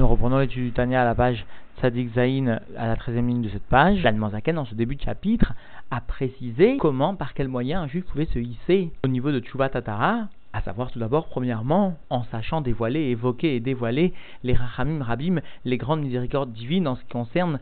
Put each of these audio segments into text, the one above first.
Nous reprenons l'étude du Tania à la page Sadik Zain à la 13e ligne de cette page. Zaken, dans ce début de chapitre, a précisé comment, par quel moyen un juif pouvait se hisser au niveau de Tshuva Tatara, à savoir tout d'abord, premièrement, en sachant dévoiler, évoquer et dévoiler les Rachamim Rabim, les grandes miséricordes divines en ce qui concerne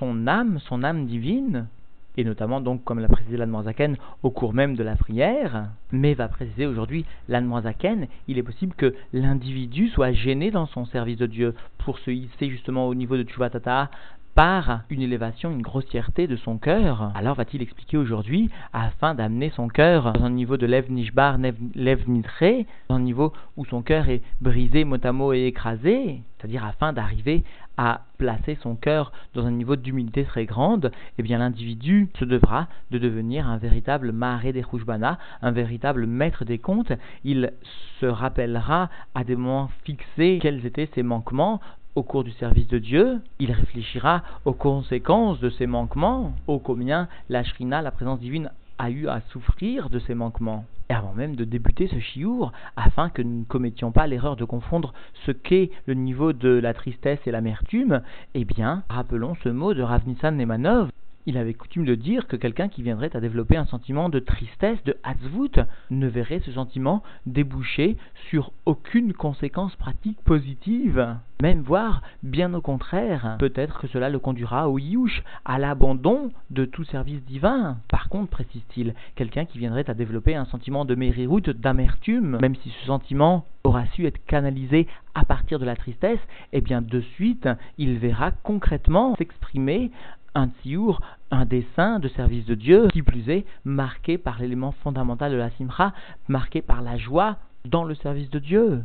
son âme, son âme divine, et notamment donc comme l'a précisé l'Anmoisaken au cours même de la prière, mais va préciser aujourd'hui l'Anmoisaken, il est possible que l'individu soit gêné dans son service de Dieu. Pour se hisser justement au niveau de Tchuvatata par une élévation, une grossièreté de son cœur, alors va-t-il expliquer aujourd'hui, afin d'amener son cœur dans un niveau de Lev Nishbar, Lev Nitre, dans un niveau où son cœur est brisé, motamo et écrasé, c'est-à-dire afin d'arriver à placer son cœur dans un niveau d'humilité très grande, eh bien l'individu se devra de devenir un véritable Maharé des Rouchbana, un véritable maître des comptes. Il se rappellera à des moments fixés quels étaient ses manquements au cours du service de Dieu, il réfléchira aux conséquences de ses manquements, ô combien la Shrina, la présence divine, a eu à souffrir de ses manquements. Et avant même de débuter ce chiour, afin que nous ne commettions pas l'erreur de confondre ce qu'est le niveau de la tristesse et l'amertume, eh bien, rappelons ce mot de Ravnissan Nemanov, il avait coutume de dire que quelqu'un qui viendrait à développer un sentiment de tristesse, de hatzvout, ne verrait ce sentiment déboucher sur aucune conséquence pratique positive. Même voire, bien au contraire, peut-être que cela le conduira au youch, à l'abandon de tout service divin. Par contre, précise-t-il, quelqu'un qui viendrait à développer un sentiment de mériroute, d'amertume, même si ce sentiment aura su être canalisé à partir de la tristesse, eh bien de suite, il verra concrètement s'exprimer un tsiour, un dessin de service de Dieu, qui plus est, marqué par l'élément fondamental de la simcha, marqué par la joie dans le service de Dieu.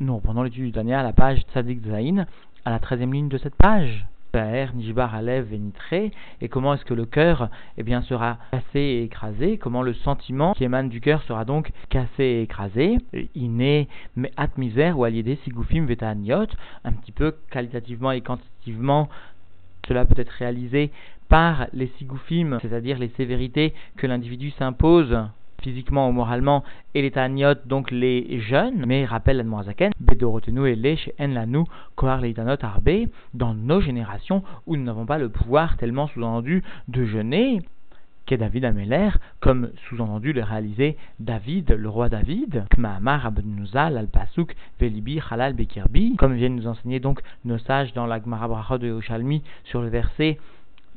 Nous reprenons l'étude du Tania à la page Tzadik Zain, à la treizième ligne de cette page. Nijbar, Alev et et comment est-ce que le cœur eh bien, sera cassé et écrasé, comment le sentiment qui émane du cœur sera donc cassé et écrasé, iné, mais at misère ou aliédé sigoufim vetaniot, un petit peu qualitativement et quantitativement cela peut être réalisé par les sigoufim, c'est-à-dire les sévérités que l'individu s'impose physiquement ou moralement, et les taniot, donc les jeunes, mais rappelle l'admorazaken, bedorotenu et les chez enlanu, kohar leitanot arbe, dans nos générations où nous n'avons pas le pouvoir tellement sous-entendu de jeûner, qu'est David Ameller, comme sous-entendu le réalisé David, le roi David, Kmahamar Abnuzal al-Pasuk Velibi Halal Bekirbi, comme viennent nous enseigner donc nos sages dans la Gemara de Yoshalmi sur le verset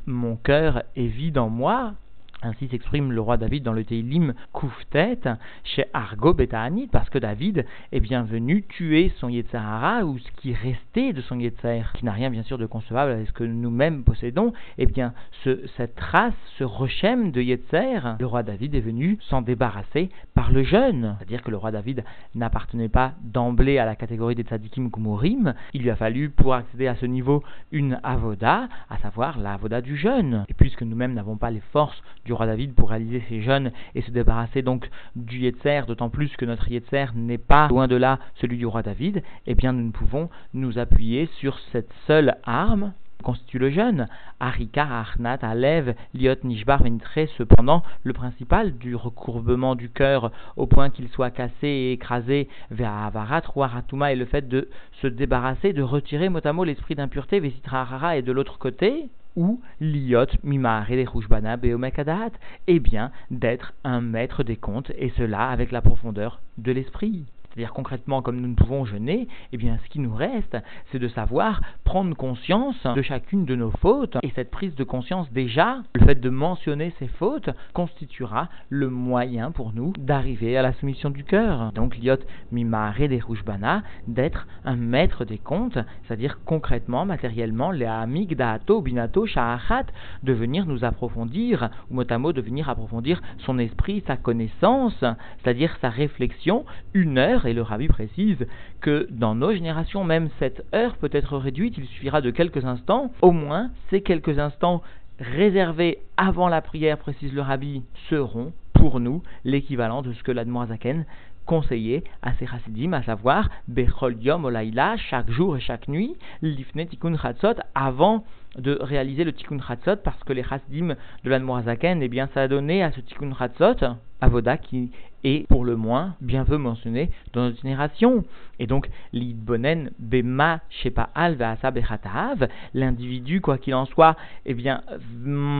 Mon cœur est vide en moi, ainsi s'exprime le roi David dans le Teilim Kouftet chez Argo Betahanit, parce que David est bien venu tuer son Yetzahara, ou ce qui restait de son Yetzer, qui n'a rien bien sûr de concevable avec ce que nous-mêmes possédons, eh bien ce, cette trace, ce rechem de Yetzer, le roi David est venu s'en débarrasser par le jeûne. C'est-à-dire que le roi David n'appartenait pas d'emblée à la catégorie des tzadikim gumurim, il lui a fallu pour accéder à ce niveau une avoda, à savoir la avoda du jeûne. Et puisque nous-mêmes n'avons pas les forces du roi David pour réaliser ses jeûnes et se débarrasser donc du Yetzer, d'autant plus que notre Yetzer n'est pas loin de là celui du roi David, eh bien nous ne pouvons nous appuyer sur cette seule arme constitue le jeûne. Arika, Arnat, Alev, Liot, Nishbar, Ventre, cependant, le principal du recourbement du cœur au point qu'il soit cassé et écrasé vers Avarat, Waratuma, et le fait de se débarrasser, de retirer mot à mot l'esprit d'impureté, Vesitra Harara, et de l'autre côté, ou liot mimare de rouchbana beomekadat, eh bien d'être un maître des comptes, et cela avec la profondeur de l'esprit. C'est-à-dire concrètement, comme nous ne pouvons jeûner, eh bien ce qui nous reste, c'est de savoir prendre conscience de chacune de nos fautes. Et cette prise de conscience déjà, le fait de mentionner ces fautes, constituera le moyen pour nous d'arriver à la soumission du cœur. Donc liot mimare des rouchbana, d'être un maître des comptes, c'est-à-dire concrètement, matériellement, les amig daato binato sha'achat, de venir nous approfondir, ou mot de venir approfondir son esprit, sa connaissance, c'est-à-dire sa réflexion, une heure et le rabbi précise que dans nos générations, même cette heure peut être réduite, il suffira de quelques instants, au moins ces quelques instants réservés avant la prière, précise le rabbi, seront pour nous l'équivalent de ce que l'Admoazaken conseillait à ses chassidim, à savoir Bechol Yom Olaïla, chaque jour et chaque nuit, Lifne Tikkun Chatzot, avant de réaliser le tikkun chatzot parce que les chasdim de l'Admorazaken, eh bien, donné à ce tikkun chatzot avoda qui est pour le moins bien peu mentionné dans notre génération. Et donc, l'idbonen bema shepa al l'individu, quoi qu'il en soit, eh bien,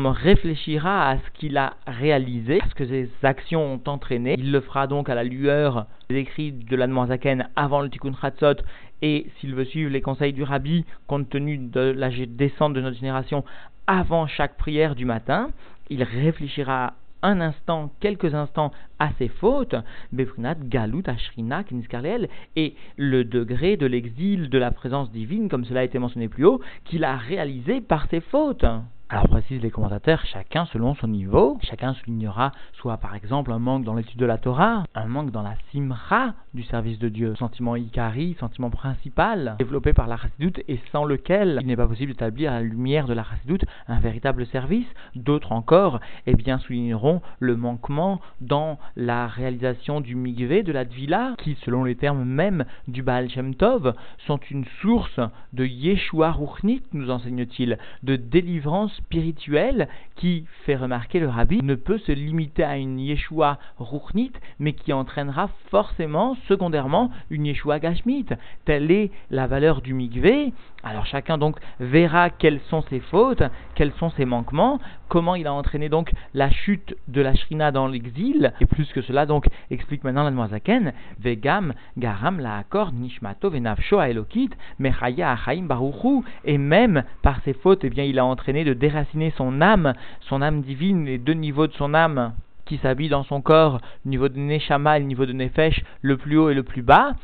réfléchira à ce qu'il a réalisé, à ce que ses actions ont entraîné. Il le fera donc à la lueur des écrits de l'Admorazaken avant le tikkun chatzot et s'il veut suivre les conseils du rabbi, compte tenu de la descente de notre génération, avant chaque prière du matin, il réfléchira un instant, quelques instants à ses fautes, Befrinat, Galut, Ashrina, Kiniskarleel, et le degré de l'exil de la présence divine, comme cela a été mentionné plus haut, qu'il a réalisé par ses fautes. Alors précisent les commentateurs, chacun selon son niveau, chacun soulignera soit par exemple un manque dans l'étude de la Torah, un manque dans la simra du service de Dieu, sentiment ikari, sentiment principal, développé par la chassidoute et sans lequel il n'est pas possible d'établir à la lumière de la chassidoute un véritable service. D'autres encore, eh bien, souligneront le manquement dans la réalisation du migvé, de la dvila, qui selon les termes même du Baal Shem Tov, sont une source de Yeshua Ruchnit, nous enseigne-t-il, de délivrance spirituel qui, fait remarquer le rabbi, ne peut se limiter à une Yeshua Ruchnit, mais qui entraînera forcément, secondairement, une Yeshua Gashmit. Telle est la valeur du mikvé. Alors chacun donc verra quelles sont ses fautes, quels sont ses manquements, comment il a entraîné donc la chute de la Shrina dans l'exil, et plus que cela donc explique maintenant la Noazaken, Vegam, Garam, la Nishmato, Venavsho, Elokit, Mechaya, Achaim, Baruchu, et même par ses fautes, eh bien il a entraîné de déraciner son âme, son âme divine, les deux niveaux de son âme qui s'habille dans son corps, niveau de Neshama et le niveau de Nefesh, le plus haut et le plus bas,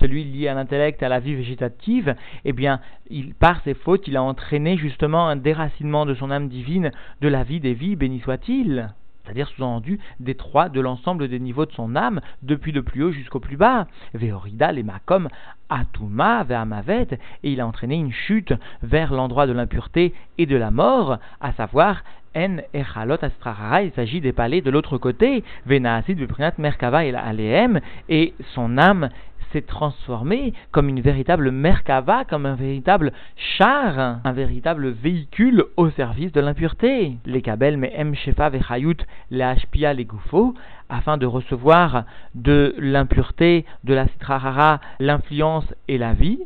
celui lié à l'intellect, à la vie végétative, eh bien, il, par ses fautes, il a entraîné justement un déracinement de son âme divine de la vie des vies, béni soit-il c'est-à-dire sous-entendu des trois de l'ensemble des niveaux de son âme, depuis le plus haut jusqu'au plus bas. Veorida, les makom, atuma, ve'amavet, et il a entraîné une chute vers l'endroit de l'impureté et de la mort, à savoir en echalot astrahara, il s'agit des palais de l'autre côté, venaasid, veprinat merkava et aleem, et son âme s'est transformé comme une véritable merkava, comme un véritable char, un véritable véhicule au service de l'impureté. Les kabel, mais. Shefa vechayut, les hpia, les goufo, afin de recevoir de l'impureté, de la citrahara, l'influence et la vie,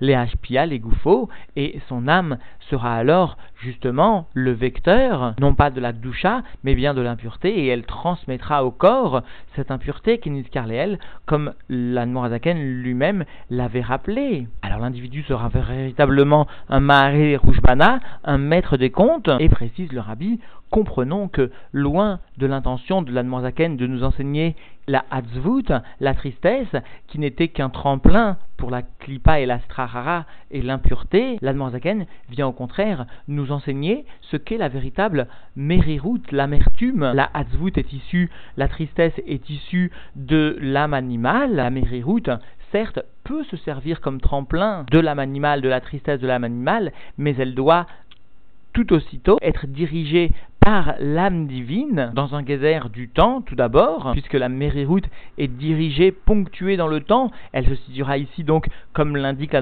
les les gouffos, et son âme sera alors justement le vecteur, non pas de la gdusha, mais bien de l'impureté, et elle transmettra au corps cette impureté qu'Init Karleel, comme l'Anmorazaken lui-même l'avait rappelé. Alors l'individu sera véritablement un Maharé Rouchbana, un maître des comptes, et précise le rabbi, comprenons que, loin de l'intention de l'Anmorazaken de nous enseigner la Hatzvut, la tristesse, qui n'était qu'un tremplin pour la Klipa et la Strahara et l'impureté, l'Admorzaken vient au contraire nous enseigner ce qu'est la véritable mériroute, l'amertume. La Hatzvut est issue, la tristesse est issue de l'âme animale. La mériroute, certes, peut se servir comme tremplin de l'âme animale, de la tristesse de l'âme animale, mais elle doit tout aussitôt être dirigée par l'âme divine dans un geyser du temps, tout d'abord, puisque la Mériroute est dirigée, ponctuée dans le temps. Elle se situera ici donc, comme l'indique la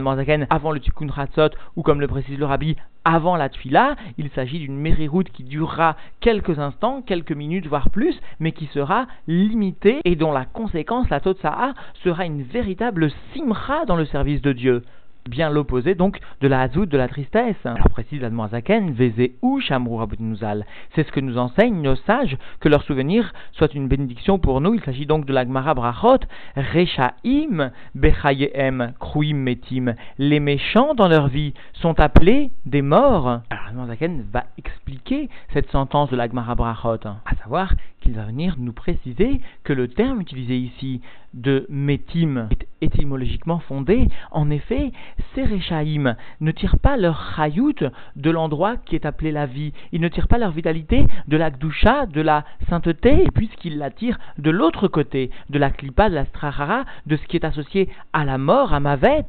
avant le Tikkun Ratzot, ou comme le précise le Rabbi, avant la Tfila. Il s'agit d'une Mériroute qui durera quelques instants, quelques minutes, voire plus, mais qui sera limitée et dont la conséquence, la Totsa'a, sera une véritable simra dans le service de Dieu bien l'opposé donc de la hazout, de la tristesse. Alors précise la Zaken, Veze ou Shamrourabutnouzal. C'est ce que nous enseignent nos sages, que leur souvenir soit une bénédiction pour nous. Il s'agit donc de la Gemara Brachot, Rechaim, Bechayem, Kruim Metim. Les méchants dans leur vie sont appelés des morts. Alors Zaken va expliquer cette sentence de la Gemara Brachot, à savoir qu'il va venir nous préciser que le terme utilisé ici de Metim est étymologiquement fondé. En effet, ces Rechaim ne tirent pas leur chayout de l'endroit qui est appelé la vie. Ils ne tirent pas leur vitalité de la gdusha, de la sainteté, puisqu'ils la tirent de l'autre côté, de la klipa, de la strahara, de ce qui est associé à la mort, à Mavet.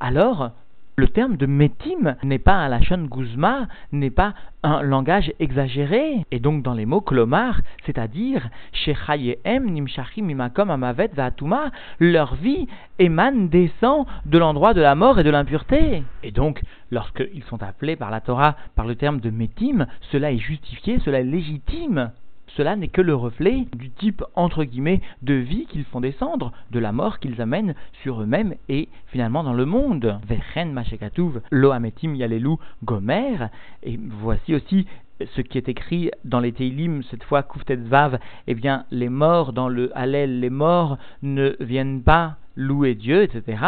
Alors, Le terme de Metim n'est pas un lachon guzma, n'est pas un langage exagéré. Et donc dans les mots klomar, c'est-à-dire nimshachim mimakom amavet leur vie émane, descend de l'endroit de la mort et de l'impureté. Et donc, lorsqu'ils sont appelés par la Torah par le terme de Metim, cela est justifié, cela est légitime cela n'est que le reflet du type entre guillemets de vie qu'ils font descendre, de la mort qu'ils amènent sur eux-mêmes et finalement dans le monde. Vechen Mashekatuv, Lohametim Yalelu Gomer. Et voici aussi ce qui est écrit dans les Teilim, cette fois Kuftet Vav, eh bien, les morts dans le Hallel, les morts ne viennent pas louer Dieu, etc.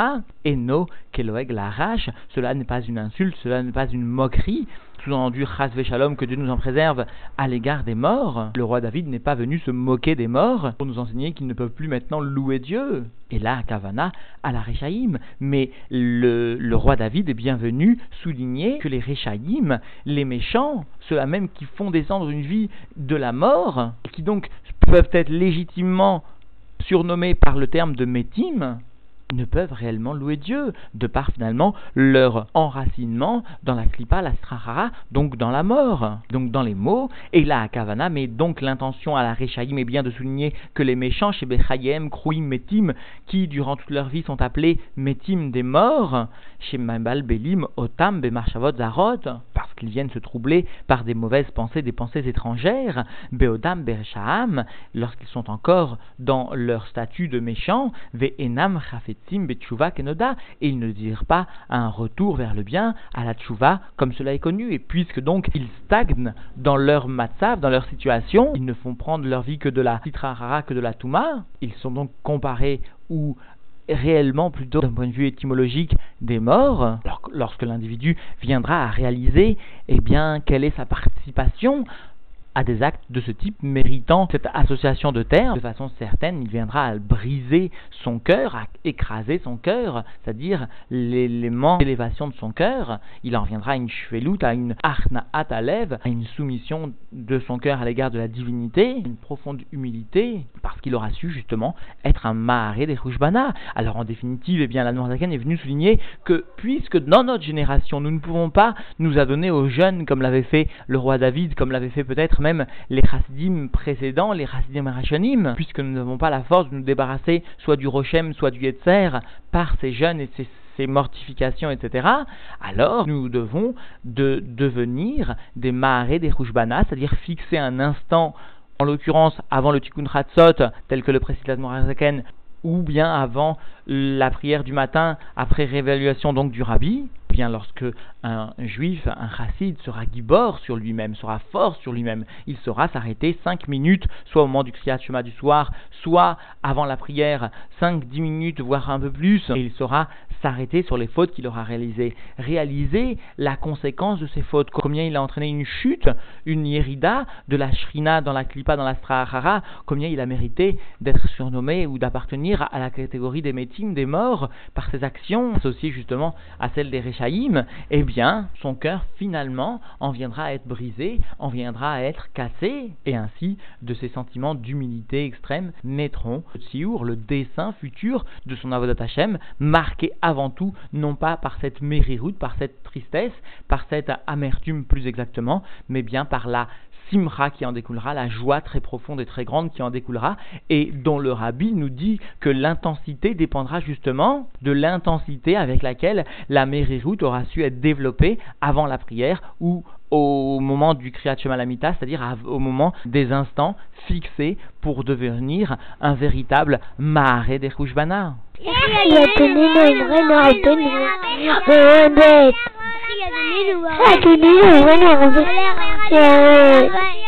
Et no, Keloeg l'arrache, cela n'est pas une insulte, cela n'est pas une moquerie, sous-entendu Chas Shalom, que Dieu nous en préserve à l'égard des morts. Le roi David n'est pas venu se moquer des morts pour nous enseigner qu'ils ne peuvent plus maintenant louer Dieu. Et là, Kavana à la Réchaïm. Mais le, roi David est bien venu souligner que les Réchaïm, les méchants, ceux-là même qui font descendre une vie de la mort, qui donc peuvent être légitimement surnommés par le terme de Métim, ne peuvent réellement louer Dieu, de par finalement leur enracinement dans la klipa, la strahara, donc dans la mort, donc dans les mots, et la kavana, mais donc l'intention à la rechaïm est bien de souligner que les méchants chez Bechayem, Krouim, Metim, qui durant toute leur vie sont appelés Metim des morts, chez Belim, Otam, Bemarchavot, Zarot, parce qu'ils viennent se troubler par des mauvaises pensées, des pensées étrangères, Beodam, Bershaham, lorsqu'ils sont encore dans leur statut de méchants, Ve'enam, Chafet Kenoda, et ils ne dirent pas un retour vers le bien, à la tchouva, comme cela est connu. Et puisque donc ils stagnent dans leur matzav, dans leur situation, ils ne font prendre leur vie que de la titrahara, que de la touma, ils sont donc comparés ou réellement plutôt d'un point de vue étymologique des morts, lorsque l'individu viendra à réaliser eh bien quelle est sa participation à des actes de ce type méritant cette association de terre, de façon certaine, il viendra à briser son cœur, à écraser son cœur, c'est-à-dire l'élément d'élévation de son cœur. Il en viendra à une cheveloute, à une arnaat à à une soumission de son cœur à l'égard de la divinité, une profonde humilité, parce qu'il aura su justement être un maharé des Rouchbana. Alors en définitive, eh bien, la Noirzaken est venue souligner que puisque dans notre génération, nous ne pouvons pas nous adonner aux jeunes comme l'avait fait le roi David, comme l'avait fait peut-être même les chassidim précédents, les chassidim rachanim, puisque nous n'avons pas la force de nous débarrasser soit du Rochem, soit du Yetzer, par ces jeunes et ces mortifications, etc., alors nous devons de devenir des marais, des rouchbanas, c'est-à-dire fixer un instant, en l'occurrence avant le tikkun chatzot, tel que le précise la ou bien avant la prière du matin, après réévaluation donc du rabbi, bien lorsque un juif, un chassid sera gibor sur lui-même, sera fort sur lui-même, il saura s'arrêter 5 minutes, soit au moment du kriyat shema du soir, soit avant la prière, 5-10 minutes, voire un peu plus, et il saura s'arrêter sur les fautes qu'il aura réalisées. Réaliser la conséquence de ces fautes, combien il a entraîné une chute, une yérida de la shrina dans la klipa, dans la strahara, combien il a mérité d'être surnommé ou d'appartenir à la catégorie des métimes, des morts, par ses actions. Associées justement à celles des réchaïm, eh bien, son cœur finalement en viendra à être brisé, en viendra à être cassé, et ainsi, de ses sentiments d'humilité extrême naîtront le siour, le dessin futur de son avodat Hashem, marqué avant tout, non pas par cette mériroute, par cette tristesse, par cette amertume plus exactement, mais bien par la simra qui en découlera, la joie très profonde et très grande qui en découlera, et dont le rabbi nous dit que l'intensité dépendra justement de l'intensité avec laquelle la mériroute aura su être développée avant la prière ou au moment du Kriyat Shema c'est-à-dire au moment des instants fixés pour devenir un véritable Maharé des Rouchbana. 两